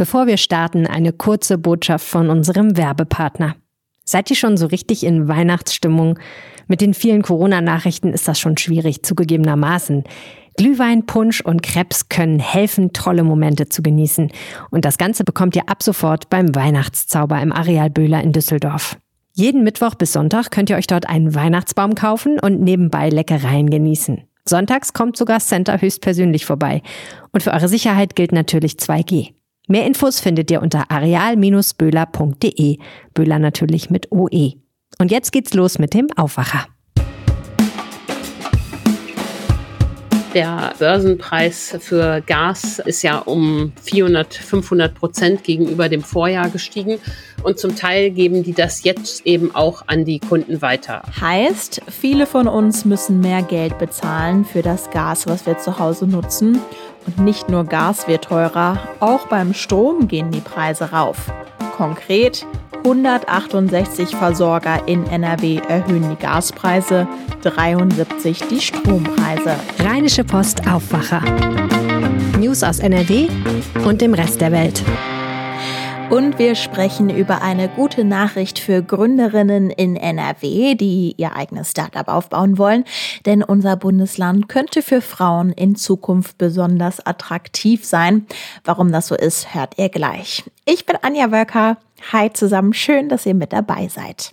Bevor wir starten, eine kurze Botschaft von unserem Werbepartner. Seid ihr schon so richtig in Weihnachtsstimmung? Mit den vielen Corona-Nachrichten ist das schon schwierig, zugegebenermaßen. Glühwein, Punsch und Krebs können helfen, tolle Momente zu genießen. Und das Ganze bekommt ihr ab sofort beim Weihnachtszauber im Areal Böhler in Düsseldorf. Jeden Mittwoch bis Sonntag könnt ihr euch dort einen Weihnachtsbaum kaufen und nebenbei Leckereien genießen. Sonntags kommt sogar Center höchstpersönlich vorbei. Und für eure Sicherheit gilt natürlich 2G. Mehr Infos findet ihr unter areal-böhler.de. Böhler natürlich mit OE. Und jetzt geht's los mit dem Aufwacher. Der Börsenpreis für Gas ist ja um 400, 500 Prozent gegenüber dem Vorjahr gestiegen. Und zum Teil geben die das jetzt eben auch an die Kunden weiter. Heißt, viele von uns müssen mehr Geld bezahlen für das Gas, was wir zu Hause nutzen. Und nicht nur Gas wird teurer, auch beim Strom gehen die Preise rauf. Konkret 168 Versorger in NRW erhöhen die Gaspreise, 73 die Strompreise. Rheinische Post Aufwacher. News aus NRW und dem Rest der Welt. Und wir sprechen über eine gute Nachricht für Gründerinnen in NRW, die ihr eigenes Startup aufbauen wollen. Denn unser Bundesland könnte für Frauen in Zukunft besonders attraktiv sein. Warum das so ist, hört ihr gleich. Ich bin Anja Wölker. Hi zusammen, schön, dass ihr mit dabei seid.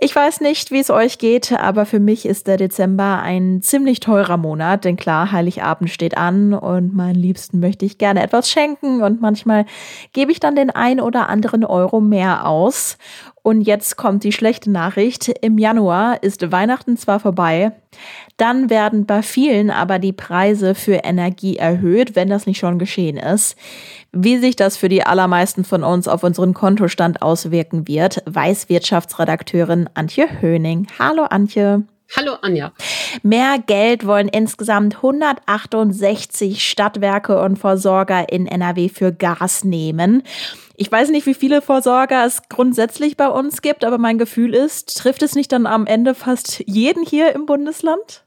Ich weiß nicht, wie es euch geht, aber für mich ist der Dezember ein ziemlich teurer Monat, denn klar, Heiligabend steht an und meinen Liebsten möchte ich gerne etwas schenken und manchmal gebe ich dann den ein oder anderen Euro mehr aus. Und jetzt kommt die schlechte Nachricht. Im Januar ist Weihnachten zwar vorbei, dann werden bei vielen aber die Preise für Energie erhöht, wenn das nicht schon geschehen ist. Wie sich das für die allermeisten von uns auf unseren Kontostand auswirken wird, weiß Wirtschaftsredakteurin Antje Höning. Hallo Antje. Hallo Anja. Mehr Geld wollen insgesamt 168 Stadtwerke und Versorger in NRW für Gas nehmen. Ich weiß nicht, wie viele Versorger es grundsätzlich bei uns gibt, aber mein Gefühl ist, trifft es nicht dann am Ende fast jeden hier im Bundesland?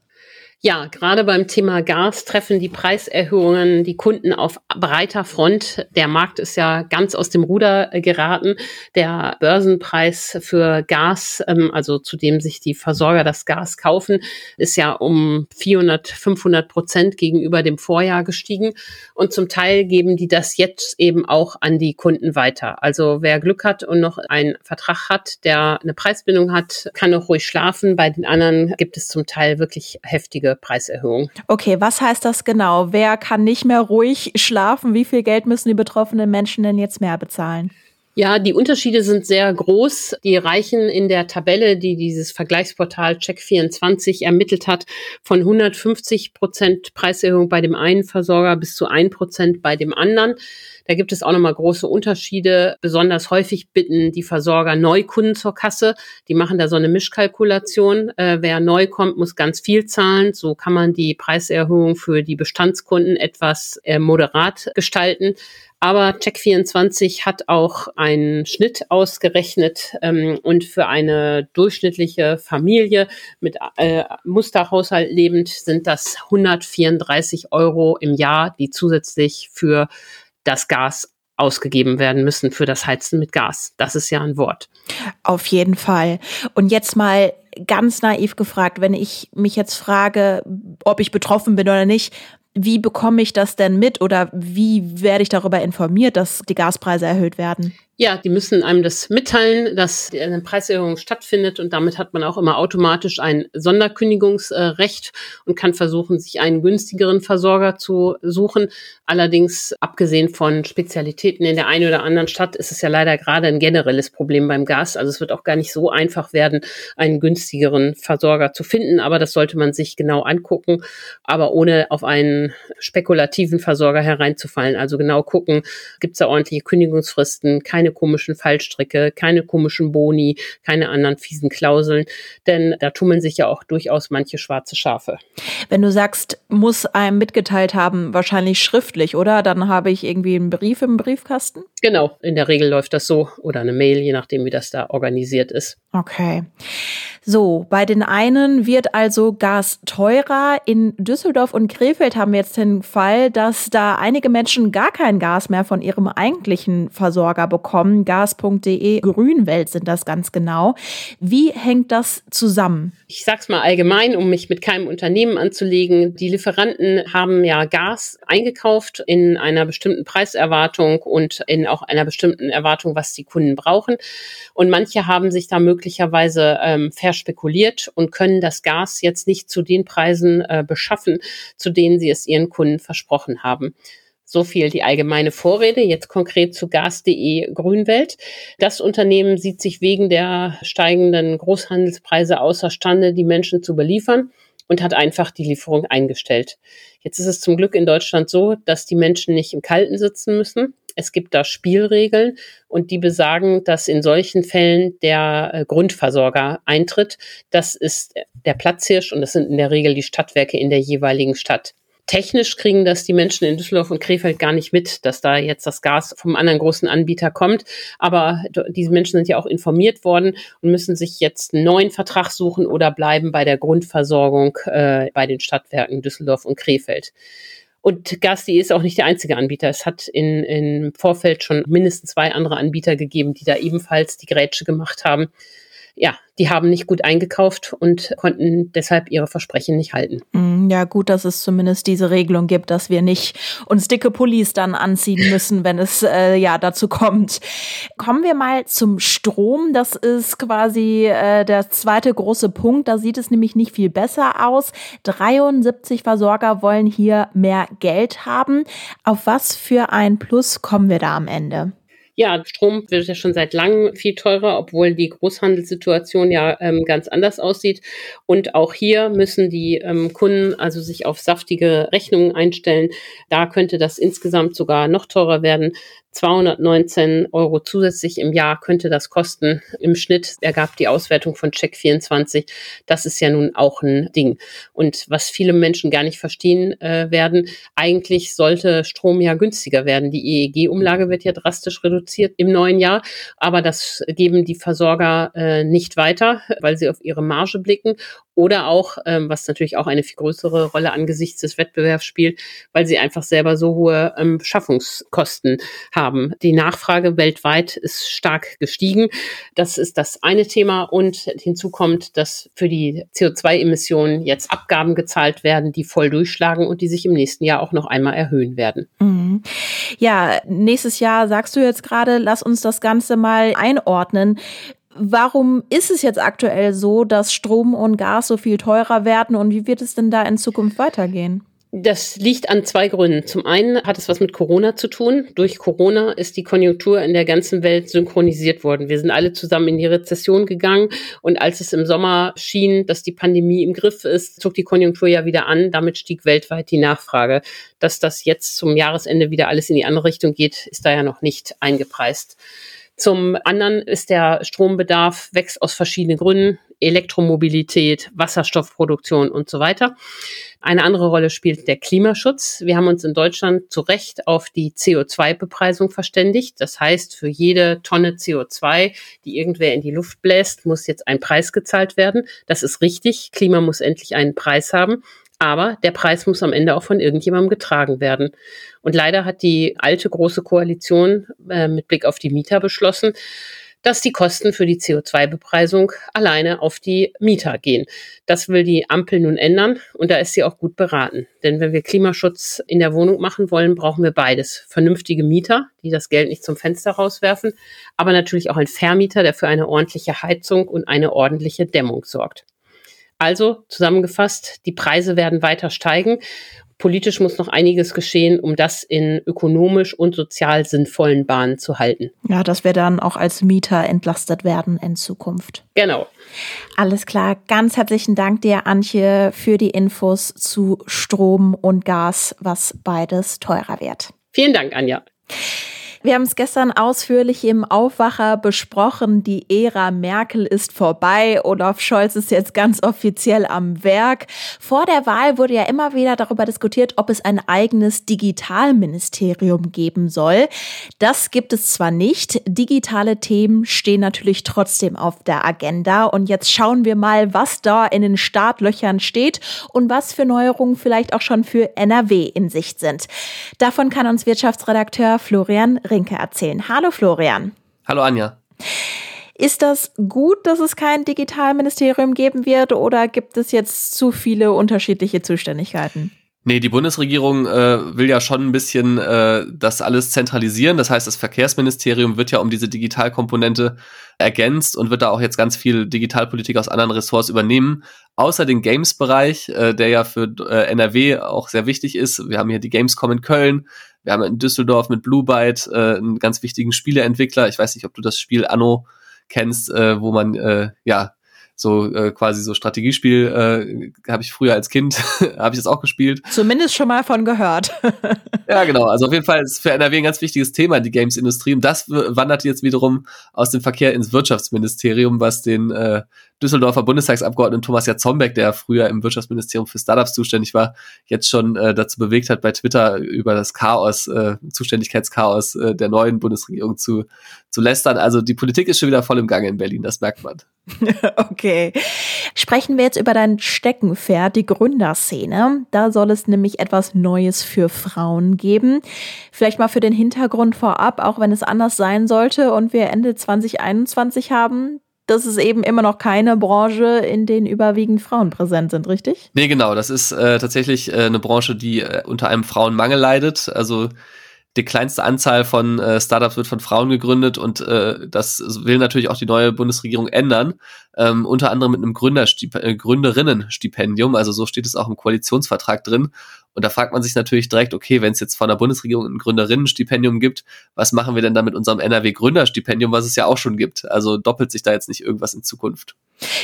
Ja, gerade beim Thema Gas treffen die Preiserhöhungen die Kunden auf breiter Front. Der Markt ist ja ganz aus dem Ruder geraten. Der Börsenpreis für Gas, ähm, also zu dem sich die Versorger das Gas kaufen, ist ja um 400, 500 Prozent gegenüber dem Vorjahr gestiegen. Und zum Teil geben die das jetzt eben auch an die Kunden weiter. Also wer Glück hat und noch einen Vertrag hat, der eine Preisbindung hat, kann auch ruhig schlafen. Bei den anderen gibt es zum Teil wirklich heftige Preiserhöhung. Okay, was heißt das genau? Wer kann nicht mehr ruhig schlafen? Wie viel Geld müssen die betroffenen Menschen denn jetzt mehr bezahlen? Ja, die Unterschiede sind sehr groß. Die reichen in der Tabelle, die dieses Vergleichsportal Check24 ermittelt hat, von 150 Prozent Preiserhöhung bei dem einen Versorger bis zu 1 Prozent bei dem anderen. Da gibt es auch nochmal große Unterschiede. Besonders häufig bitten die Versorger Neukunden zur Kasse. Die machen da so eine Mischkalkulation. Äh, wer neu kommt, muss ganz viel zahlen. So kann man die Preiserhöhung für die Bestandskunden etwas äh, moderat gestalten. Aber Check24 hat auch einen Schnitt ausgerechnet ähm, und für eine durchschnittliche Familie mit äh, Musterhaushalt lebend sind das 134 Euro im Jahr, die zusätzlich für das Gas ausgegeben werden müssen für das Heizen mit Gas. Das ist ja ein Wort. Auf jeden Fall. Und jetzt mal ganz naiv gefragt, wenn ich mich jetzt frage, ob ich betroffen bin oder nicht, wie bekomme ich das denn mit oder wie werde ich darüber informiert, dass die Gaspreise erhöht werden? Ja, die müssen einem das mitteilen, dass eine Preiserhöhung stattfindet und damit hat man auch immer automatisch ein Sonderkündigungsrecht und kann versuchen, sich einen günstigeren Versorger zu suchen. Allerdings, abgesehen von Spezialitäten in der einen oder anderen Stadt, ist es ja leider gerade ein generelles Problem beim Gas. Also es wird auch gar nicht so einfach werden, einen günstigeren Versorger zu finden, aber das sollte man sich genau angucken, aber ohne auf einen spekulativen Versorger hereinzufallen. Also genau gucken, gibt es da ordentliche Kündigungsfristen, keine komischen Fallstricke, keine komischen Boni, keine anderen fiesen Klauseln, denn da tummeln sich ja auch durchaus manche schwarze Schafe. Wenn du sagst, muss einem mitgeteilt haben, wahrscheinlich schriftlich, oder? Dann habe ich irgendwie einen Brief im Briefkasten? Genau, in der Regel läuft das so oder eine Mail, je nachdem, wie das da organisiert ist. Okay. So, bei den einen wird also Gas teurer. In Düsseldorf und Krefeld haben wir jetzt den Fall, dass da einige Menschen gar kein Gas mehr von ihrem eigentlichen Versorger bekommen. Gas.de Grünwelt sind das ganz genau. Wie hängt das zusammen? Ich sag's mal allgemein, um mich mit keinem Unternehmen anzulegen. Die Lieferanten haben ja Gas eingekauft in einer bestimmten Preiserwartung und in auch einer bestimmten Erwartung, was die Kunden brauchen. Und manche haben sich da möglicherweise ähm, verspekuliert und können das Gas jetzt nicht zu den Preisen äh, beschaffen, zu denen sie es ihren Kunden versprochen haben. So viel die allgemeine Vorrede. Jetzt konkret zu gas.de Grünwelt. Das Unternehmen sieht sich wegen der steigenden Großhandelspreise außerstande, die Menschen zu beliefern und hat einfach die Lieferung eingestellt. Jetzt ist es zum Glück in Deutschland so, dass die Menschen nicht im Kalten sitzen müssen. Es gibt da Spielregeln und die besagen, dass in solchen Fällen der äh, Grundversorger eintritt. Das ist der Platzhirsch und das sind in der Regel die Stadtwerke in der jeweiligen Stadt. Technisch kriegen das die Menschen in Düsseldorf und Krefeld gar nicht mit, dass da jetzt das Gas vom anderen großen Anbieter kommt. Aber diese Menschen sind ja auch informiert worden und müssen sich jetzt einen neuen Vertrag suchen oder bleiben bei der Grundversorgung äh, bei den Stadtwerken Düsseldorf und Krefeld. Und Gas.de ist auch nicht der einzige Anbieter. Es hat in, im Vorfeld schon mindestens zwei andere Anbieter gegeben, die da ebenfalls die Grätsche gemacht haben ja, die haben nicht gut eingekauft und konnten deshalb ihre Versprechen nicht halten. Mm, ja, gut, dass es zumindest diese Regelung gibt, dass wir nicht uns dicke Pullis dann anziehen müssen, wenn es äh, ja dazu kommt. Kommen wir mal zum Strom. Das ist quasi äh, der zweite große Punkt. Da sieht es nämlich nicht viel besser aus. 73 Versorger wollen hier mehr Geld haben. Auf was für ein Plus kommen wir da am Ende? Ja, Strom wird ja schon seit langem viel teurer, obwohl die Großhandelssituation ja ähm, ganz anders aussieht. Und auch hier müssen die ähm, Kunden also sich auf saftige Rechnungen einstellen. Da könnte das insgesamt sogar noch teurer werden. 219 Euro zusätzlich im Jahr könnte das kosten. Im Schnitt ergab die Auswertung von Check24. Das ist ja nun auch ein Ding. Und was viele Menschen gar nicht verstehen äh, werden, eigentlich sollte Strom ja günstiger werden. Die EEG-Umlage wird ja drastisch reduziert im neuen Jahr, aber das geben die Versorger äh, nicht weiter, weil sie auf ihre Marge blicken oder auch, ähm, was natürlich auch eine viel größere Rolle angesichts des Wettbewerbs spielt, weil sie einfach selber so hohe ähm, Beschaffungskosten haben. Die Nachfrage weltweit ist stark gestiegen. Das ist das eine Thema. Und hinzu kommt, dass für die CO2-Emissionen jetzt Abgaben gezahlt werden, die voll durchschlagen und die sich im nächsten Jahr auch noch einmal erhöhen werden. Mhm. Ja, nächstes Jahr sagst du jetzt gerade, lass uns das Ganze mal einordnen. Warum ist es jetzt aktuell so, dass Strom und Gas so viel teurer werden und wie wird es denn da in Zukunft weitergehen? Das liegt an zwei Gründen. Zum einen hat es was mit Corona zu tun. Durch Corona ist die Konjunktur in der ganzen Welt synchronisiert worden. Wir sind alle zusammen in die Rezession gegangen und als es im Sommer schien, dass die Pandemie im Griff ist, zog die Konjunktur ja wieder an. Damit stieg weltweit die Nachfrage. Dass das jetzt zum Jahresende wieder alles in die andere Richtung geht, ist da ja noch nicht eingepreist. Zum anderen ist der Strombedarf wächst aus verschiedenen Gründen. Elektromobilität, Wasserstoffproduktion und so weiter. Eine andere Rolle spielt der Klimaschutz. Wir haben uns in Deutschland zu Recht auf die CO2-Bepreisung verständigt. Das heißt, für jede Tonne CO2, die irgendwer in die Luft bläst, muss jetzt ein Preis gezahlt werden. Das ist richtig. Klima muss endlich einen Preis haben. Aber der Preis muss am Ende auch von irgendjemandem getragen werden. Und leider hat die alte große Koalition äh, mit Blick auf die Mieter beschlossen, dass die Kosten für die CO2-Bepreisung alleine auf die Mieter gehen. Das will die Ampel nun ändern und da ist sie auch gut beraten. Denn wenn wir Klimaschutz in der Wohnung machen wollen, brauchen wir beides. Vernünftige Mieter, die das Geld nicht zum Fenster rauswerfen, aber natürlich auch ein Vermieter, der für eine ordentliche Heizung und eine ordentliche Dämmung sorgt. Also zusammengefasst, die Preise werden weiter steigen. Politisch muss noch einiges geschehen, um das in ökonomisch und sozial sinnvollen Bahnen zu halten. Ja, dass wir dann auch als Mieter entlastet werden in Zukunft. Genau. Alles klar. Ganz herzlichen Dank dir, Antje, für die Infos zu Strom und Gas, was beides teurer wird. Vielen Dank, Anja. Wir haben es gestern ausführlich im Aufwacher besprochen. Die Ära Merkel ist vorbei. Olaf Scholz ist jetzt ganz offiziell am Werk. Vor der Wahl wurde ja immer wieder darüber diskutiert, ob es ein eigenes Digitalministerium geben soll. Das gibt es zwar nicht. Digitale Themen stehen natürlich trotzdem auf der Agenda. Und jetzt schauen wir mal, was da in den Startlöchern steht und was für Neuerungen vielleicht auch schon für NRW in Sicht sind. Davon kann uns Wirtschaftsredakteur Florian Rinke erzählen. Hallo Florian. Hallo Anja. Ist das gut, dass es kein Digitalministerium geben wird oder gibt es jetzt zu viele unterschiedliche Zuständigkeiten? Nee, die Bundesregierung äh, will ja schon ein bisschen äh, das alles zentralisieren. Das heißt, das Verkehrsministerium wird ja um diese Digitalkomponente ergänzt und wird da auch jetzt ganz viel Digitalpolitik aus anderen Ressorts übernehmen. Außer den Games-Bereich, äh, der ja für äh, NRW auch sehr wichtig ist. Wir haben hier die Gamescom in Köln. Wir haben in Düsseldorf mit Blue Byte äh, einen ganz wichtigen Spieleentwickler. Ich weiß nicht, ob du das Spiel Anno kennst, äh, wo man äh, ja so äh, quasi so Strategiespiel äh, habe ich früher als Kind habe ich das auch gespielt. Zumindest schon mal von gehört. ja, genau. Also auf jeden Fall ist für NRW ein ganz wichtiges Thema die Games-Industrie und das wandert jetzt wiederum aus dem Verkehr ins Wirtschaftsministerium, was den äh, Düsseldorfer Bundestagsabgeordneten Thomas Jatzombeck, der früher im Wirtschaftsministerium für Startups zuständig war, jetzt schon äh, dazu bewegt hat, bei Twitter über das Chaos, äh, Zuständigkeitschaos äh, der neuen Bundesregierung zu, zu lästern. Also die Politik ist schon wieder voll im Gange in Berlin, das merkt man. okay. Sprechen wir jetzt über dein Steckenpferd, die Gründerszene. Da soll es nämlich etwas Neues für Frauen geben. Vielleicht mal für den Hintergrund vorab, auch wenn es anders sein sollte und wir Ende 2021 haben, das ist eben immer noch keine Branche, in denen überwiegend Frauen präsent sind, richtig? Nee, genau. Das ist äh, tatsächlich äh, eine Branche, die äh, unter einem Frauenmangel leidet. Also die kleinste Anzahl von äh, Startups wird von Frauen gegründet und äh, das will natürlich auch die neue Bundesregierung ändern. Ähm, unter anderem mit einem Gründerstip äh, Gründerinnenstipendium, also so steht es auch im Koalitionsvertrag drin. Und da fragt man sich natürlich direkt, okay, wenn es jetzt von der Bundesregierung ein Gründerinnenstipendium gibt, was machen wir denn da mit unserem NRW-Gründerstipendium, was es ja auch schon gibt? Also doppelt sich da jetzt nicht irgendwas in Zukunft.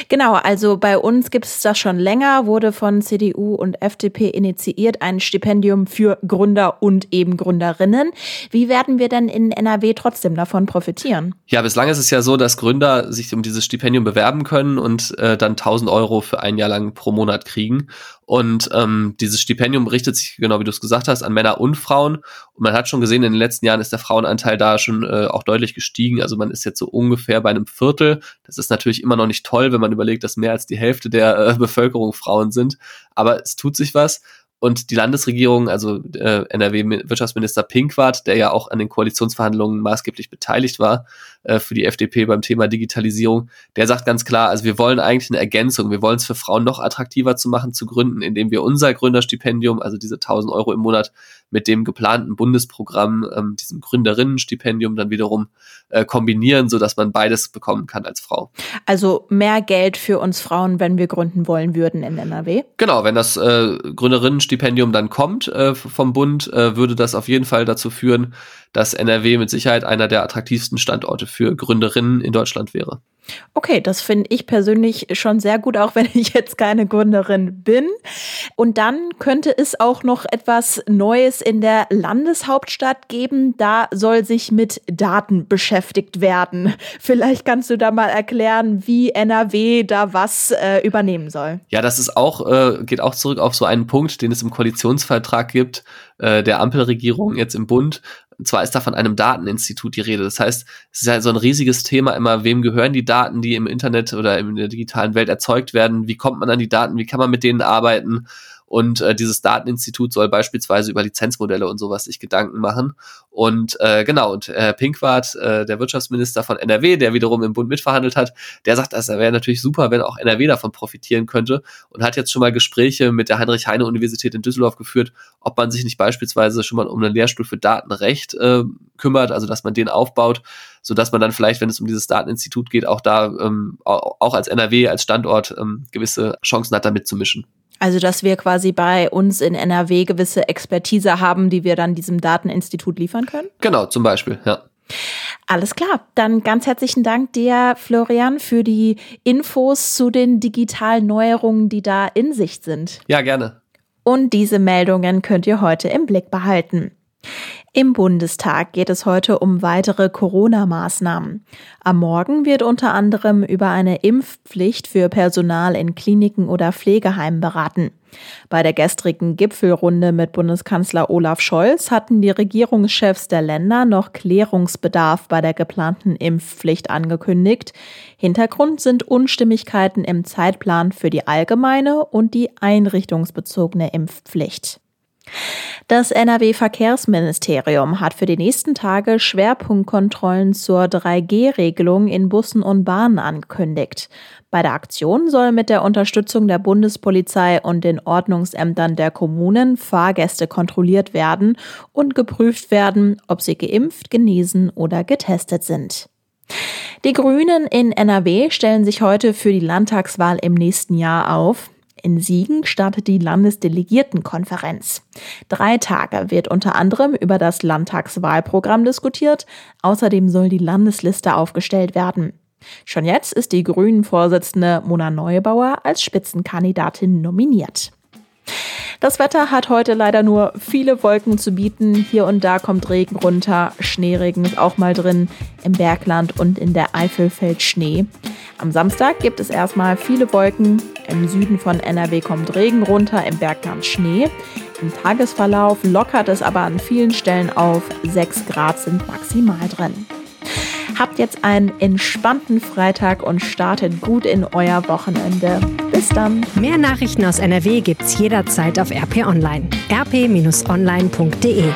Genau, also bei uns gibt es das schon länger, wurde von CDU und FDP initiiert, ein Stipendium für Gründer und eben Gründerinnen. Wie werden wir denn in NRW trotzdem davon profitieren? Ja, bislang ist es ja so, dass Gründer sich um dieses Stipendium bewerben können und äh, dann 1000 Euro für ein Jahr lang pro Monat kriegen. Und ähm, dieses Stipendium richtet sich, genau wie du es gesagt hast, an Männer und Frauen. Und man hat schon gesehen, in den letzten Jahren ist der Frauenanteil da schon äh, auch deutlich gestiegen. Also man ist jetzt so ungefähr bei einem Viertel. Das ist natürlich immer noch nicht toll, wenn man überlegt, dass mehr als die Hälfte der äh, Bevölkerung Frauen sind. Aber es tut sich was. Und die Landesregierung, also äh, NRW-Wirtschaftsminister Pinkwart, der ja auch an den Koalitionsverhandlungen maßgeblich beteiligt war äh, für die FDP beim Thema Digitalisierung, der sagt ganz klar, also wir wollen eigentlich eine Ergänzung, wir wollen es für Frauen noch attraktiver zu machen, zu gründen, indem wir unser Gründerstipendium, also diese 1000 Euro im Monat, mit dem geplanten Bundesprogramm, ähm, diesem Gründerinnenstipendium dann wiederum äh, kombinieren, so dass man beides bekommen kann als Frau. Also mehr Geld für uns Frauen, wenn wir gründen wollen würden in NRW? Genau, wenn das äh, Gründerinnenstipendium dann kommt äh, vom Bund, äh, würde das auf jeden Fall dazu führen, dass NRW mit Sicherheit einer der attraktivsten Standorte für Gründerinnen in Deutschland wäre. Okay, das finde ich persönlich schon sehr gut, auch wenn ich jetzt keine Gründerin bin. Und dann könnte es auch noch etwas Neues in der Landeshauptstadt geben. Da soll sich mit Daten beschäftigt werden. Vielleicht kannst du da mal erklären, wie NRW da was äh, übernehmen soll. Ja, das ist auch, äh, geht auch zurück auf so einen Punkt, den es im Koalitionsvertrag gibt, äh, der Ampelregierung jetzt im Bund. Zwar ist da von einem Dateninstitut die Rede. Das heißt, es ist ja so ein riesiges Thema immer, wem gehören die Daten, die im Internet oder in der digitalen Welt erzeugt werden? Wie kommt man an die Daten? Wie kann man mit denen arbeiten? Und äh, dieses Dateninstitut soll beispielsweise über Lizenzmodelle und sowas sich Gedanken machen. Und äh, genau, und äh, Pinkwart, äh, der Wirtschaftsminister von NRW, der wiederum im Bund mitverhandelt hat, der sagt, das wäre natürlich super, wenn auch NRW davon profitieren könnte und hat jetzt schon mal Gespräche mit der Heinrich-Heine-Universität in Düsseldorf geführt, ob man sich nicht beispielsweise schon mal um einen Lehrstuhl für Datenrecht äh, kümmert, also dass man den aufbaut, so dass man dann vielleicht, wenn es um dieses Dateninstitut geht, auch da ähm, auch als NRW, als Standort ähm, gewisse Chancen hat, da mitzumischen. Also, dass wir quasi bei uns in NRW gewisse Expertise haben, die wir dann diesem Dateninstitut liefern können? Genau, zum Beispiel, ja. Alles klar. Dann ganz herzlichen Dank dir, Florian, für die Infos zu den digitalen Neuerungen, die da in Sicht sind. Ja, gerne. Und diese Meldungen könnt ihr heute im Blick behalten. Im Bundestag geht es heute um weitere Corona-Maßnahmen. Am Morgen wird unter anderem über eine Impfpflicht für Personal in Kliniken oder Pflegeheimen beraten. Bei der gestrigen Gipfelrunde mit Bundeskanzler Olaf Scholz hatten die Regierungschefs der Länder noch Klärungsbedarf bei der geplanten Impfpflicht angekündigt. Hintergrund sind Unstimmigkeiten im Zeitplan für die allgemeine und die einrichtungsbezogene Impfpflicht. Das NRW-Verkehrsministerium hat für die nächsten Tage Schwerpunktkontrollen zur 3G-Regelung in Bussen und Bahnen angekündigt. Bei der Aktion soll mit der Unterstützung der Bundespolizei und den Ordnungsämtern der Kommunen Fahrgäste kontrolliert werden und geprüft werden, ob sie geimpft, genesen oder getestet sind. Die Grünen in NRW stellen sich heute für die Landtagswahl im nächsten Jahr auf. In Siegen startet die Landesdelegiertenkonferenz. Drei Tage wird unter anderem über das Landtagswahlprogramm diskutiert. Außerdem soll die Landesliste aufgestellt werden. Schon jetzt ist die Grünen-Vorsitzende Mona Neubauer als Spitzenkandidatin nominiert. Das Wetter hat heute leider nur viele Wolken zu bieten. Hier und da kommt Regen runter. Schneeregen ist auch mal drin. Im Bergland und in der Eifel fällt Schnee. Am Samstag gibt es erstmal viele Wolken. Im Süden von NRW kommt Regen runter, im Bergland Schnee. Im Tagesverlauf lockert es aber an vielen Stellen auf. 6 Grad sind maximal drin. Habt jetzt einen entspannten Freitag und startet gut in euer Wochenende. Bis dann. Mehr Nachrichten aus NRW gibt's jederzeit auf RP Online. rp-online.de